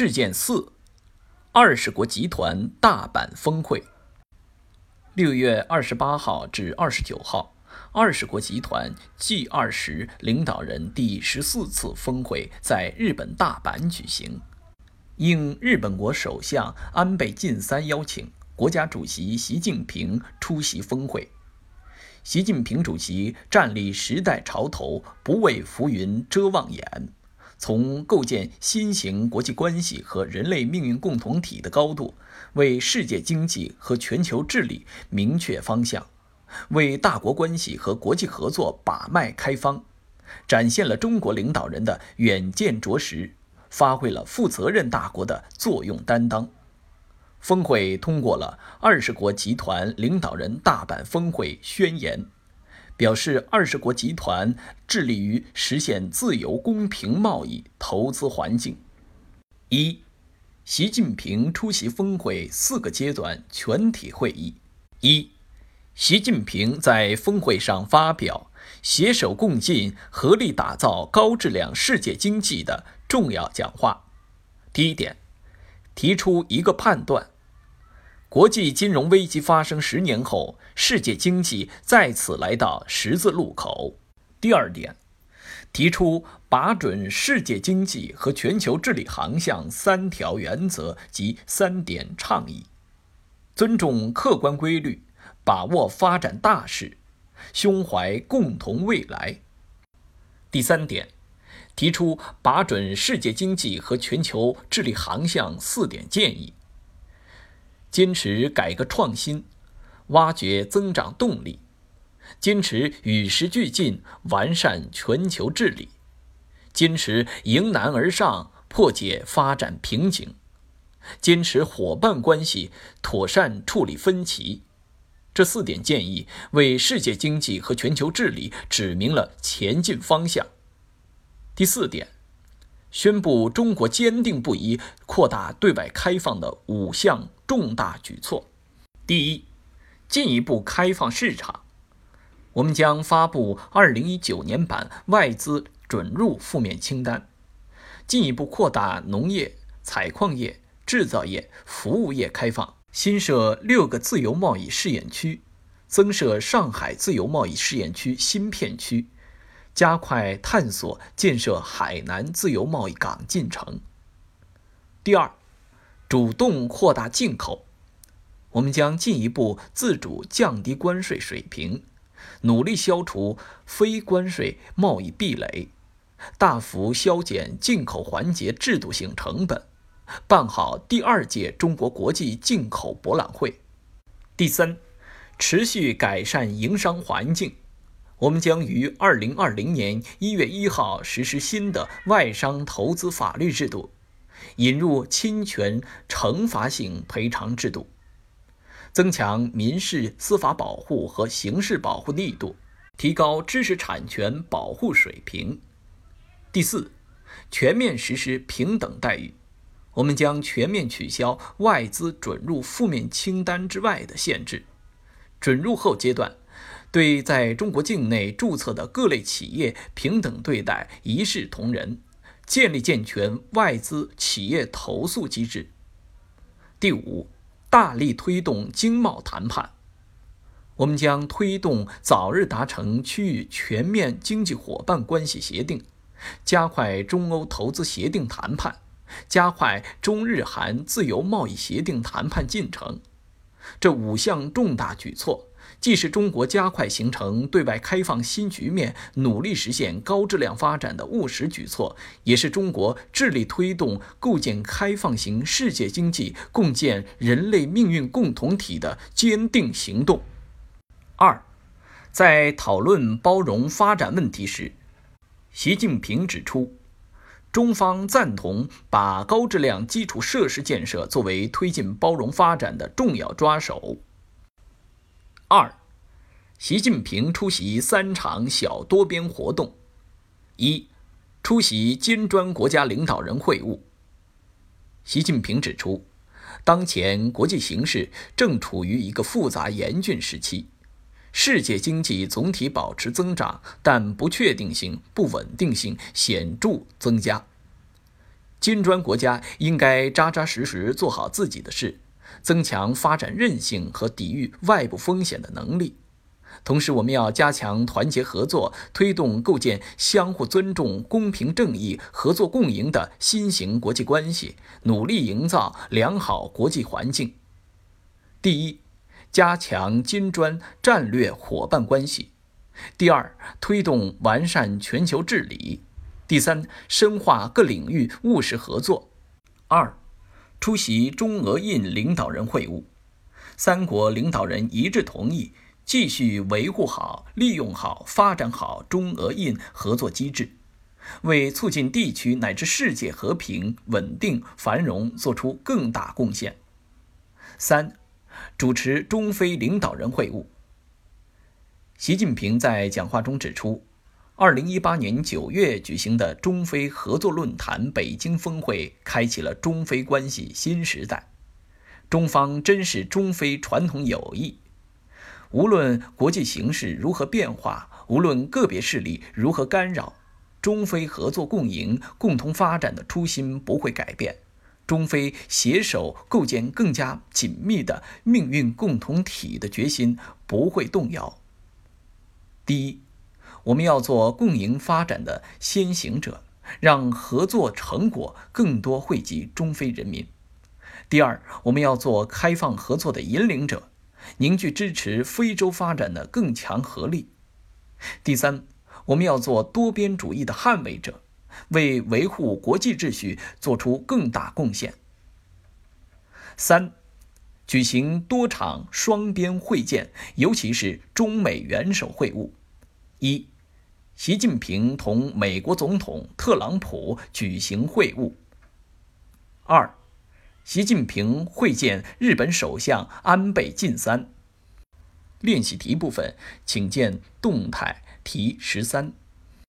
事件四：二十国集团大阪峰会。六月二十八号至二十九号，二十国集团 G 二十领导人第十四次峰会在日本大阪举行。应日本国首相安倍晋三邀请，国家主席习近平出席峰会。习近平主席站立时代潮头，不畏浮云遮望眼。从构建新型国际关系和人类命运共同体的高度，为世界经济和全球治理明确方向，为大国关系和国际合作把脉开方，展现了中国领导人的远见卓识，发挥了负责任大国的作用担当。峰会通过了二十国集团领导人大阪峰会宣言。表示二十国集团致力于实现自由公平贸易投资环境。一，习近平出席峰会四个阶段全体会议。一，习近平在峰会上发表“携手共进，合力打造高质量世界经济”的重要讲话。第一点，提出一个判断。国际金融危机发生十年后，世界经济再次来到十字路口。第二点，提出把准世界经济和全球治理航向三条原则及三点倡议，尊重客观规律，把握发展大势，胸怀共同未来。第三点，提出把准世界经济和全球治理航向四点建议。坚持改革创新，挖掘增长动力；坚持与时俱进，完善全球治理；坚持迎难而上，破解发展瓶颈；坚持伙伴关系，妥善处理分歧。这四点建议为世界经济和全球治理指明了前进方向。第四点。宣布中国坚定不移扩大对外开放的五项重大举措。第一，进一步开放市场。我们将发布2019年版外资准入负面清单，进一步扩大农业、采矿业、制造业、服务业开放，新设六个自由贸易试验区，增设上海自由贸易试验区新片区。加快探索建设海南自由贸易港进程。第二，主动扩大进口，我们将进一步自主降低关税水平，努力消除非关税贸易壁垒，大幅削减进口环节制度性成本，办好第二届中国国际进口博览会。第三，持续改善营商环境。我们将于二零二零年一月一号实施新的外商投资法律制度，引入侵权惩罚性赔偿制度，增强民事司法保护和刑事保护力度，提高知识产权保护水平。第四，全面实施平等待遇。我们将全面取消外资准入负面清单之外的限制。准入后阶段。对在中国境内注册的各类企业平等对待，一视同仁，建立健全外资企业投诉机制。第五，大力推动经贸谈判，我们将推动早日达成区域全面经济伙伴关系协定，加快中欧投资协定谈判，加快中日韩自由贸易协定谈判进程。这五项重大举措。既是中国加快形成对外开放新局面、努力实现高质量发展的务实举措，也是中国致力推动构建开放型世界经济、共建人类命运共同体的坚定行动。二，在讨论包容发展问题时，习近平指出，中方赞同把高质量基础设施建设作为推进包容发展的重要抓手。二，习近平出席三场小多边活动。一，出席金砖国家领导人会晤。习近平指出，当前国际形势正处于一个复杂严峻时期，世界经济总体保持增长，但不确定性、不稳定性显著增加。金砖国家应该扎扎实实做好自己的事，增强发展韧性和抵御外部风险的能力。同时，我们要加强团结合作，推动构建相互尊重、公平正义、合作共赢的新型国际关系，努力营造良好国际环境。第一，加强金砖战略伙伴关系；第二，推动完善全球治理；第三，深化各领域务实合作。二，出席中俄印领导人会晤，三国领导人一致同意。继续维护好、利用好、发展好中俄印合作机制，为促进地区乃至世界和平、稳定、繁荣作出更大贡献。三、主持中非领导人会晤。习近平在讲话中指出，二零一八年九月举行的中非合作论坛北京峰会，开启了中非关系新时代。中方珍视中非传统友谊。无论国际形势如何变化，无论个别势力如何干扰，中非合作共赢、共同发展的初心不会改变，中非携手构建更加紧密的命运共同体的决心不会动摇。第一，我们要做共赢发展的先行者，让合作成果更多惠及中非人民；第二，我们要做开放合作的引领者。凝聚支持非洲发展的更强合力。第三，我们要做多边主义的捍卫者，为维护国际秩序做出更大贡献。三，举行多场双边会见，尤其是中美元首会晤。一，习近平同美国总统特朗普举行会晤。二。习近平会见日本首相安倍晋三。练习题部分，请见动态题十三。